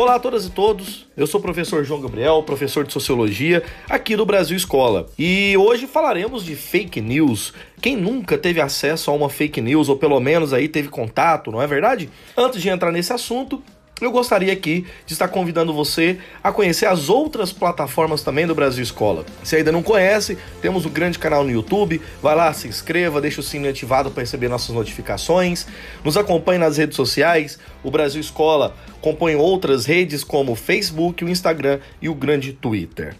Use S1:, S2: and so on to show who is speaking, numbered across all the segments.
S1: Olá a todas e todos, eu sou o professor João Gabriel, professor de Sociologia aqui do Brasil Escola. E hoje falaremos de fake news. Quem nunca teve acesso a uma fake news, ou pelo menos aí teve contato, não é verdade? Antes de entrar nesse assunto, eu gostaria aqui de estar convidando você a conhecer as outras plataformas também do Brasil Escola. Se ainda não conhece, temos um grande canal no YouTube, vai lá, se inscreva, deixa o sininho ativado para receber nossas notificações. Nos acompanhe nas redes sociais, o Brasil Escola compõe outras redes como o Facebook, o Instagram e o grande Twitter.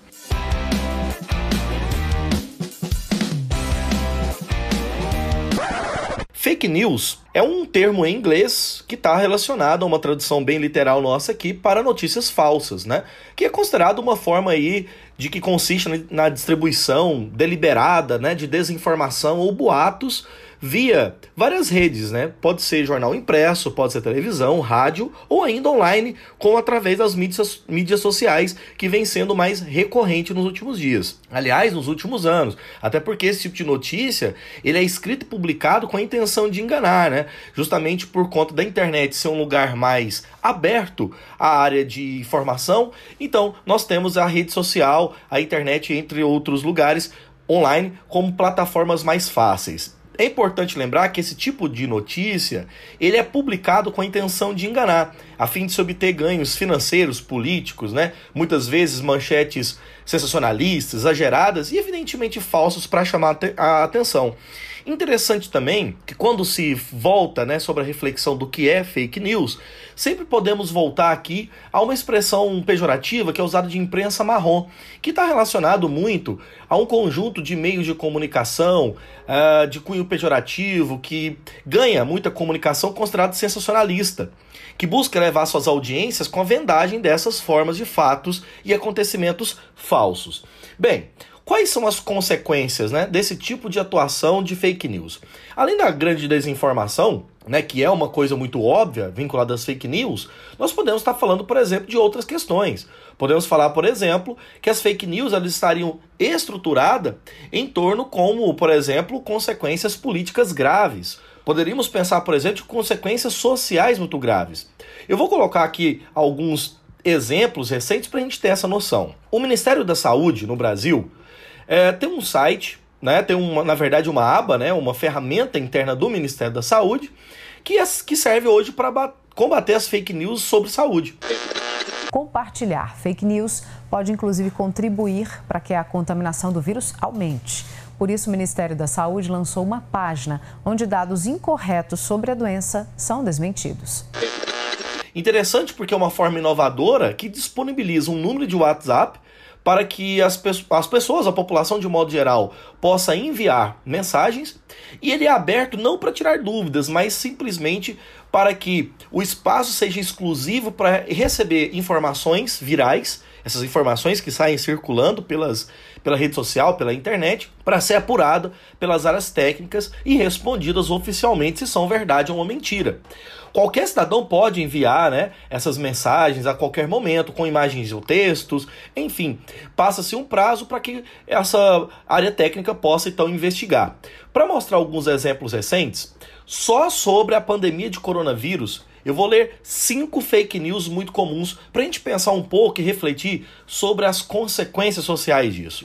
S1: Fake news é um termo em inglês que está relacionado a uma tradução bem literal nossa aqui para notícias falsas, né? Que é considerado uma forma aí de que consiste na distribuição deliberada, né, de desinformação ou boatos via várias redes, né? Pode ser jornal impresso, pode ser televisão, rádio ou ainda online, como através das mídias, mídias sociais, que vem sendo mais recorrente nos últimos dias. Aliás, nos últimos anos. Até porque esse tipo de notícia ele é escrito e publicado com a intenção de enganar, né? Justamente por conta da internet ser um lugar mais aberto à área de informação. Então, nós temos a rede social, a internet, entre outros lugares online, como plataformas mais fáceis. É importante lembrar que esse tipo de notícia ele é publicado com a intenção de enganar, a fim de se obter ganhos financeiros, políticos, né? Muitas vezes manchetes sensacionalistas, exageradas e evidentemente falsos para chamar a atenção. Interessante também que quando se volta né, sobre a reflexão do que é fake news, sempre podemos voltar aqui a uma expressão pejorativa que é usada de imprensa marrom, que está relacionado muito a um conjunto de meios de comunicação uh, de cunho pejorativo que ganha muita comunicação considerada sensacionalista, que busca levar suas audiências com a vendagem dessas formas de fatos e acontecimentos falsos. Bem, Quais são as consequências né, desse tipo de atuação de fake news? Além da grande desinformação, né, que é uma coisa muito óbvia vinculada às fake news, nós podemos estar falando, por exemplo, de outras questões. Podemos falar, por exemplo, que as fake news elas estariam estruturadas em torno como, por exemplo, consequências políticas graves. Poderíamos pensar, por exemplo, de consequências sociais muito graves. Eu vou colocar aqui alguns exemplos recentes para a gente ter essa noção. O Ministério da Saúde no Brasil é, tem um site, né, tem uma, na verdade uma aba, né, uma ferramenta interna do Ministério da Saúde que, é, que serve hoje para combater as fake news sobre saúde.
S2: Compartilhar fake news pode inclusive contribuir para que a contaminação do vírus aumente. Por isso, o Ministério da Saúde lançou uma página onde dados incorretos sobre a doença são desmentidos.
S1: Interessante porque é uma forma inovadora que disponibiliza um número de WhatsApp para que as, as pessoas, a população de modo geral, possa enviar mensagens. E ele é aberto não para tirar dúvidas, mas simplesmente para que o espaço seja exclusivo para receber informações virais, essas informações que saem circulando pelas, pela rede social, pela internet, para ser apurada pelas áreas técnicas e respondidas oficialmente se são verdade ou mentira. Qualquer cidadão pode enviar né, essas mensagens a qualquer momento, com imagens ou textos, enfim, passa-se um prazo para que essa área técnica possa então investigar. Para mostrar alguns exemplos recentes, só sobre a pandemia de coronavírus, eu vou ler cinco fake news muito comuns para a gente pensar um pouco e refletir sobre as consequências sociais disso.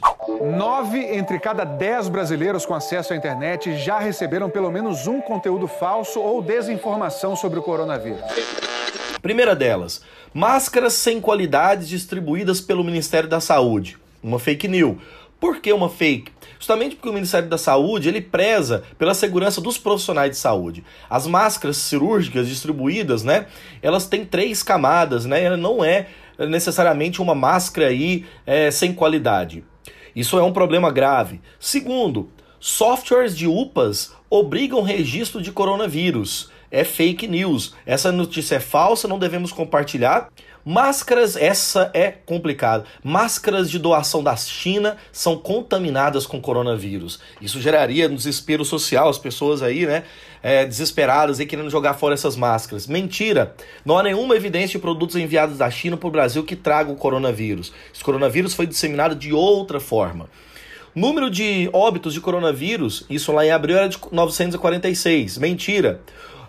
S3: Nove entre cada dez brasileiros com acesso à internet já receberam pelo menos um conteúdo falso ou desinformação sobre o coronavírus.
S1: Primeira delas, máscaras sem qualidade distribuídas pelo Ministério da Saúde. Uma fake news. Por que uma fake? Justamente porque o Ministério da Saúde ele preza pela segurança dos profissionais de saúde. As máscaras cirúrgicas distribuídas, né, elas têm três camadas, né, ela não é necessariamente uma máscara aí é, sem qualidade. Isso é um problema grave. Segundo, softwares de UPAs obrigam registro de coronavírus. É fake news. Essa notícia é falsa, não devemos compartilhar. Máscaras, essa é complicado. Máscaras de doação da China são contaminadas com coronavírus. Isso geraria desespero social, as pessoas aí, né, é, desesperadas e querendo jogar fora essas máscaras. Mentira! Não há nenhuma evidência de produtos enviados da China para o Brasil que tragam o coronavírus. Esse coronavírus foi disseminado de outra forma. Número de óbitos de coronavírus, isso lá em abril era de 946. Mentira.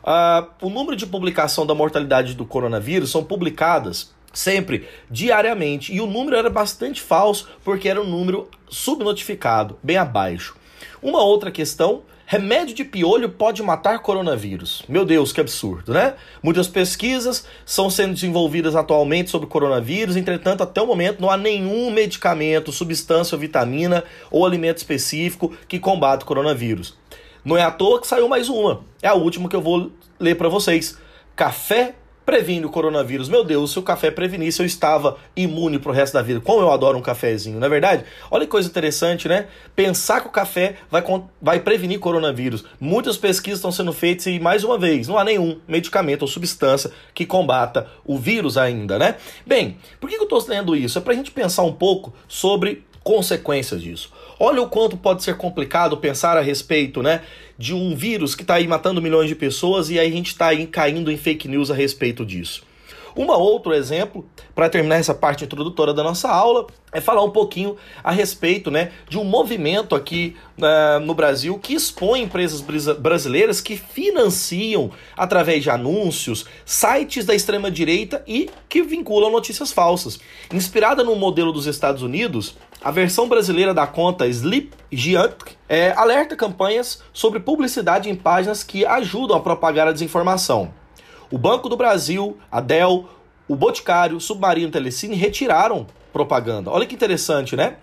S1: Uh, o número de publicação da mortalidade do coronavírus são publicadas sempre, diariamente, e o número era bastante falso porque era um número subnotificado, bem abaixo. Uma outra questão Remédio de piolho pode matar coronavírus. Meu Deus, que absurdo, né? Muitas pesquisas são sendo desenvolvidas atualmente sobre coronavírus, entretanto, até o momento não há nenhum medicamento, substância, vitamina ou alimento específico que combate o coronavírus. Não é à toa que saiu mais uma. É a última que eu vou ler para vocês. Café previne o coronavírus. Meu Deus, se o café prevenisse, eu estava imune pro resto da vida. Como eu adoro um cafezinho, não é verdade? Olha que coisa interessante, né? Pensar que o café vai, vai prevenir coronavírus. Muitas pesquisas estão sendo feitas e, mais uma vez, não há nenhum medicamento ou substância que combata o vírus ainda, né? Bem, por que eu estou lendo isso? É para a gente pensar um pouco sobre consequências disso. Olha o quanto pode ser complicado pensar a respeito, né, de um vírus que está aí matando milhões de pessoas e aí a gente está aí caindo em fake news a respeito disso. Um outro exemplo, para terminar essa parte introdutória da nossa aula, é falar um pouquinho a respeito né, de um movimento aqui uh, no Brasil que expõe empresas brasileiras que financiam, através de anúncios, sites da extrema-direita e que vinculam notícias falsas. Inspirada no modelo dos Estados Unidos, a versão brasileira da conta Sleep Giant é, alerta campanhas sobre publicidade em páginas que ajudam a propagar a desinformação. O Banco do Brasil, a Dell, o Boticário, Submarino Telecine retiraram propaganda. Olha que interessante, né?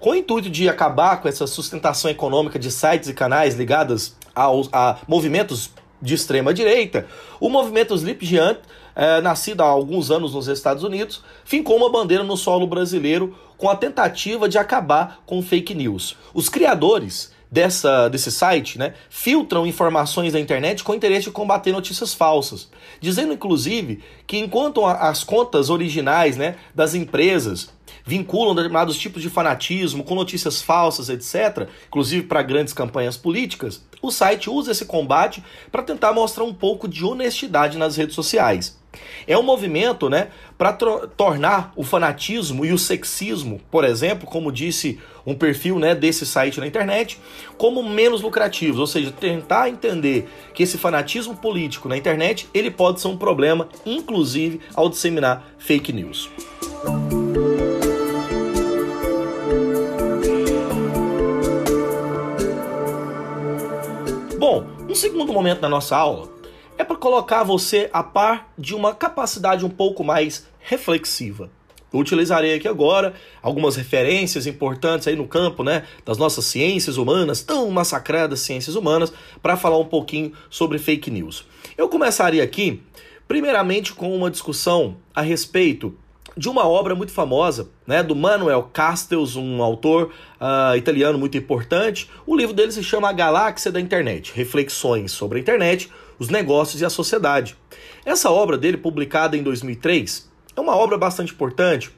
S1: Com o intuito de acabar com essa sustentação econômica de sites e canais ligados aos, a movimentos de extrema direita, o movimento Sleep Giant, é, nascido há alguns anos nos Estados Unidos, fincou uma bandeira no solo brasileiro com a tentativa de acabar com fake news. Os criadores dessa, desse site né, filtram informações da internet com o interesse de combater notícias falsas, dizendo inclusive que enquanto as contas originais né, das empresas vinculam determinados tipos de fanatismo com notícias falsas, etc., inclusive para grandes campanhas políticas, o site usa esse combate para tentar mostrar um pouco de honestidade nas redes sociais. É um movimento né, para tornar o fanatismo e o sexismo, por exemplo, como disse um perfil né, desse site na internet, como menos lucrativos, ou seja, tentar entender que esse fanatismo político na internet ele pode ser um problema, inclusive ao disseminar fake news. Bom, um segundo momento da nossa aula para colocar você a par de uma capacidade um pouco mais reflexiva. Eu utilizarei aqui agora algumas referências importantes aí no campo, né, das nossas ciências humanas, tão massacradas ciências humanas, para falar um pouquinho sobre fake news. Eu começaria aqui, primeiramente, com uma discussão a respeito de uma obra muito famosa, né, do Manuel Castells, um autor uh, italiano muito importante. O livro dele se chama A Galáxia da Internet: Reflexões sobre a Internet, os negócios e a sociedade. Essa obra dele, publicada em 2003, é uma obra bastante importante,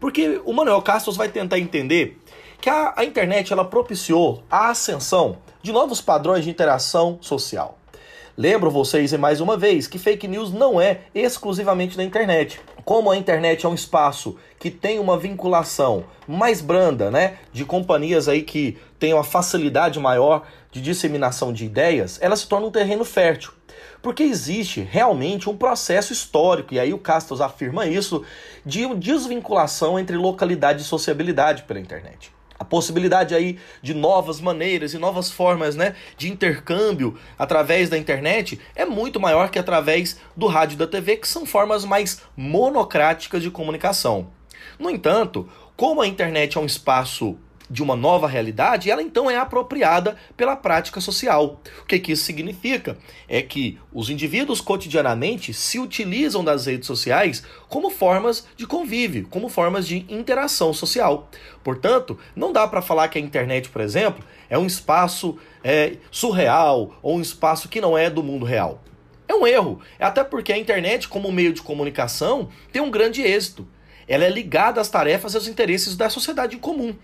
S1: porque o Manuel Castells vai tentar entender que a, a internet ela propiciou a ascensão de novos padrões de interação social. Lembro vocês mais uma vez que fake news não é exclusivamente da internet. Como a internet é um espaço que tem uma vinculação mais branda, né, de companhias aí que têm uma facilidade maior de disseminação de ideias, ela se torna um terreno fértil. Porque existe realmente um processo histórico, e aí o Castos afirma isso, de desvinculação entre localidade e sociabilidade pela internet a possibilidade aí de novas maneiras e novas formas né, de intercâmbio através da internet é muito maior que através do rádio e da TV, que são formas mais monocráticas de comunicação. No entanto, como a internet é um espaço de uma nova realidade, ela então é apropriada pela prática social. O que, que isso significa? É que os indivíduos cotidianamente se utilizam das redes sociais como formas de convívio, como formas de interação social. Portanto, não dá para falar que a internet, por exemplo, é um espaço é, surreal ou um espaço que não é do mundo real. É um erro, até porque a internet, como meio de comunicação, tem um grande êxito. Ela é ligada às tarefas e aos interesses da sociedade em comum.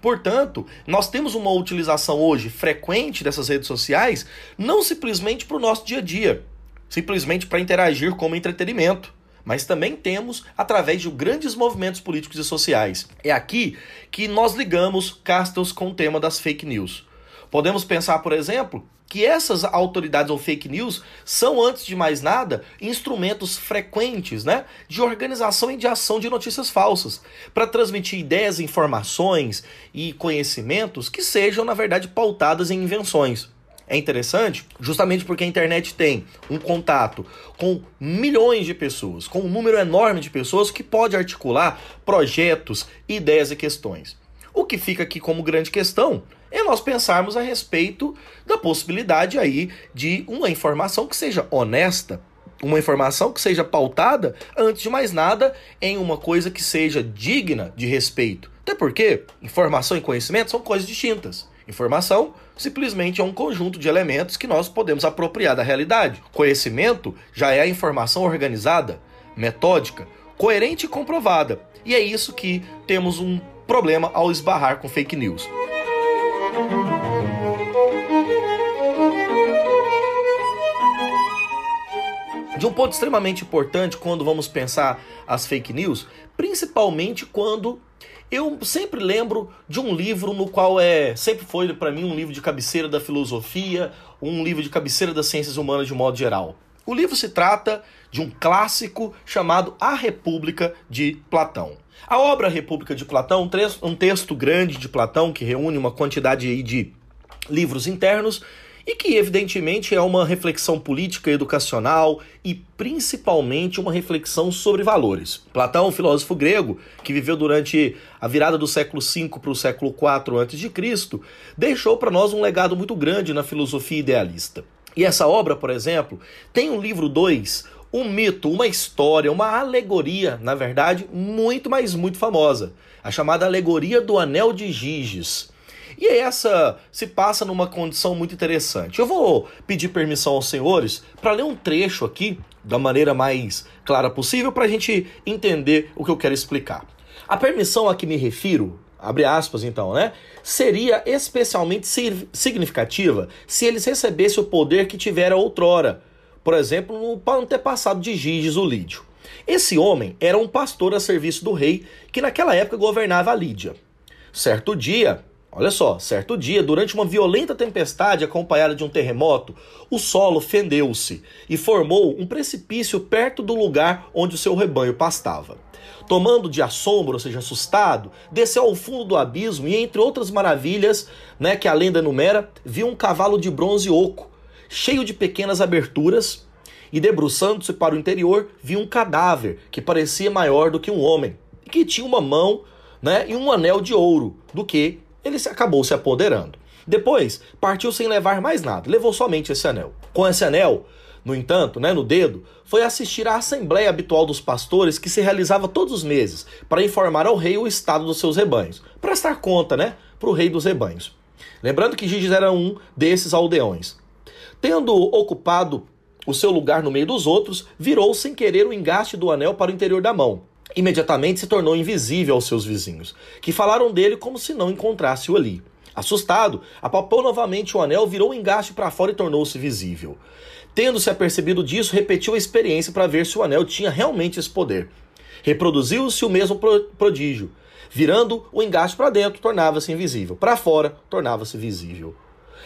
S1: Portanto, nós temos uma utilização hoje frequente dessas redes sociais, não simplesmente para o nosso dia a dia, simplesmente para interagir como entretenimento, mas também temos através de grandes movimentos políticos e sociais. É aqui que nós ligamos Castells com o tema das fake news. Podemos pensar, por exemplo, que essas autoridades ou fake news são, antes de mais nada, instrumentos frequentes né, de organização e de ação de notícias falsas, para transmitir ideias, informações e conhecimentos que sejam, na verdade, pautadas em invenções. É interessante justamente porque a internet tem um contato com milhões de pessoas, com um número enorme de pessoas que pode articular projetos, ideias e questões. O que fica aqui como grande questão é nós pensarmos a respeito da possibilidade aí de uma informação que seja honesta, uma informação que seja pautada, antes de mais nada, em uma coisa que seja digna de respeito. Até porque informação e conhecimento são coisas distintas. Informação simplesmente é um conjunto de elementos que nós podemos apropriar da realidade. Conhecimento já é a informação organizada, metódica, coerente e comprovada. E é isso que temos um problema ao esbarrar com fake news. De um ponto extremamente importante quando vamos pensar as fake news, principalmente quando eu sempre lembro de um livro no qual é sempre foi para mim um livro de cabeceira da filosofia, um livro de cabeceira das ciências humanas de modo geral. O livro se trata de um clássico chamado A República de Platão. A obra República de Platão, um texto grande de Platão que reúne uma quantidade de livros internos e que evidentemente é uma reflexão política, educacional e principalmente uma reflexão sobre valores. Platão, filósofo grego, que viveu durante a virada do século V para o século IV a.C., deixou para nós um legado muito grande na filosofia idealista. E essa obra, por exemplo, tem um livro 2, um mito, uma história, uma alegoria, na verdade, muito, mas muito famosa, a chamada Alegoria do Anel de Giges. E essa se passa numa condição muito interessante. Eu vou pedir permissão aos senhores para ler um trecho aqui da maneira mais clara possível para a gente entender o que eu quero explicar. A permissão a que me refiro, abre aspas então, né? Seria especialmente significativa se eles recebessem o poder que tivera outrora, por exemplo, no antepassado de Giges, o Lídio. Esse homem era um pastor a serviço do rei que naquela época governava a Lídia. Certo dia, Olha só, certo dia, durante uma violenta tempestade acompanhada de um terremoto, o solo fendeu-se e formou um precipício perto do lugar onde o seu rebanho pastava. Tomando de assombro, ou seja, assustado, desceu ao fundo do abismo e, entre outras maravilhas, né, que a lenda enumera, viu um cavalo de bronze oco, cheio de pequenas aberturas, e debruçando-se para o interior, viu um cadáver que parecia maior do que um homem, e que tinha uma mão né, e um anel de ouro, do que ele acabou se apoderando. Depois, partiu sem levar mais nada, levou somente esse anel. Com esse anel, no entanto, né, no dedo, foi assistir à assembleia habitual dos pastores que se realizava todos os meses para informar ao rei o estado dos seus rebanhos, prestar conta, né, para o rei dos rebanhos. Lembrando que Giges era um desses aldeões. Tendo ocupado o seu lugar no meio dos outros, virou sem querer o engaste do anel para o interior da mão, imediatamente se tornou invisível aos seus vizinhos, que falaram dele como se não encontrasse-o ali. Assustado, apalpou novamente o anel, virou o engaste para fora e tornou-se visível. Tendo-se apercebido disso, repetiu a experiência para ver se o anel tinha realmente esse poder. Reproduziu-se o mesmo prodígio. Virando o engaste para dentro, tornava-se invisível. Para fora, tornava-se visível.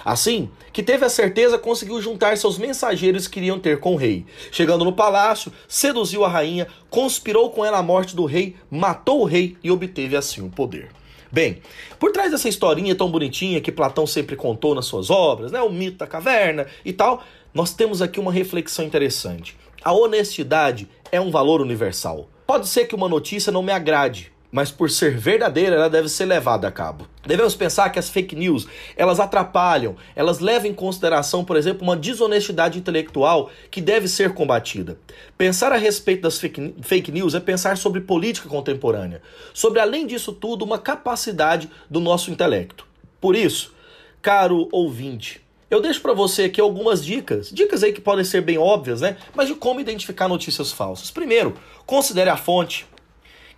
S1: Assim que teve a certeza, conseguiu juntar seus mensageiros que queriam ter com o rei. Chegando no palácio, seduziu a rainha, conspirou com ela a morte do rei, matou o rei e obteve assim o poder. Bem, por trás dessa historinha tão bonitinha que Platão sempre contou nas suas obras, né, o mito da caverna e tal, nós temos aqui uma reflexão interessante. A honestidade é um valor universal. Pode ser que uma notícia não me agrade, mas por ser verdadeira, ela deve ser levada a cabo. Devemos pensar que as fake news, elas atrapalham, elas levam em consideração, por exemplo, uma desonestidade intelectual que deve ser combatida. Pensar a respeito das fake, news é pensar sobre política contemporânea, sobre além disso tudo, uma capacidade do nosso intelecto. Por isso, caro ouvinte, eu deixo para você aqui algumas dicas, dicas aí que podem ser bem óbvias, né? Mas de como identificar notícias falsas. Primeiro, considere a fonte.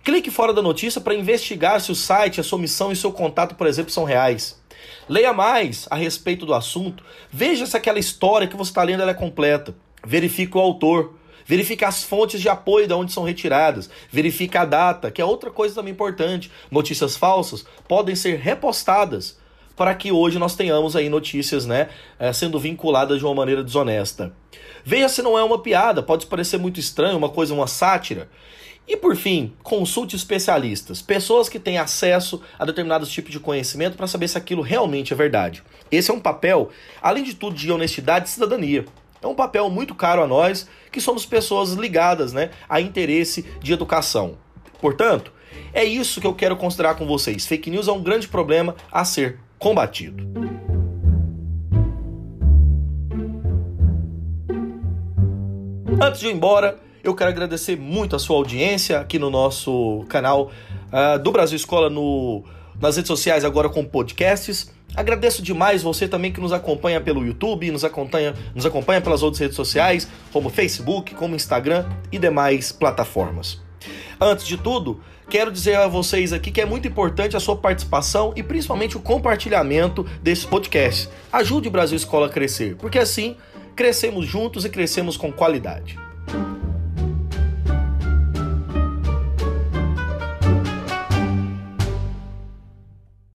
S1: Clique fora da notícia para investigar se o site, a sua missão e seu contato, por exemplo, são reais. Leia mais a respeito do assunto. Veja se aquela história que você está lendo é completa. Verifique o autor. Verifique as fontes de apoio de onde são retiradas. Verifique a data, que é outra coisa também importante. Notícias falsas podem ser repostadas para que hoje nós tenhamos aí notícias, né, eh, sendo vinculadas de uma maneira desonesta. Veja se não é uma piada, pode parecer muito estranho, uma coisa, uma sátira. E por fim, consulte especialistas, pessoas que têm acesso a determinados tipos de conhecimento para saber se aquilo realmente é verdade. Esse é um papel, além de tudo, de honestidade e cidadania. É um papel muito caro a nós, que somos pessoas ligadas né, a interesse de educação. Portanto, é isso que eu quero considerar com vocês. Fake news é um grande problema a ser combatido. Antes de ir embora, eu quero agradecer muito a sua audiência aqui no nosso canal uh, do Brasil Escola no, nas redes sociais, agora com podcasts. Agradeço demais você também que nos acompanha pelo YouTube, nos acompanha, nos acompanha pelas outras redes sociais, como Facebook, como Instagram e demais plataformas. Antes de tudo, quero dizer a vocês aqui que é muito importante a sua participação e principalmente o compartilhamento desse podcast. Ajude o Brasil Escola a crescer, porque assim crescemos juntos e crescemos com qualidade.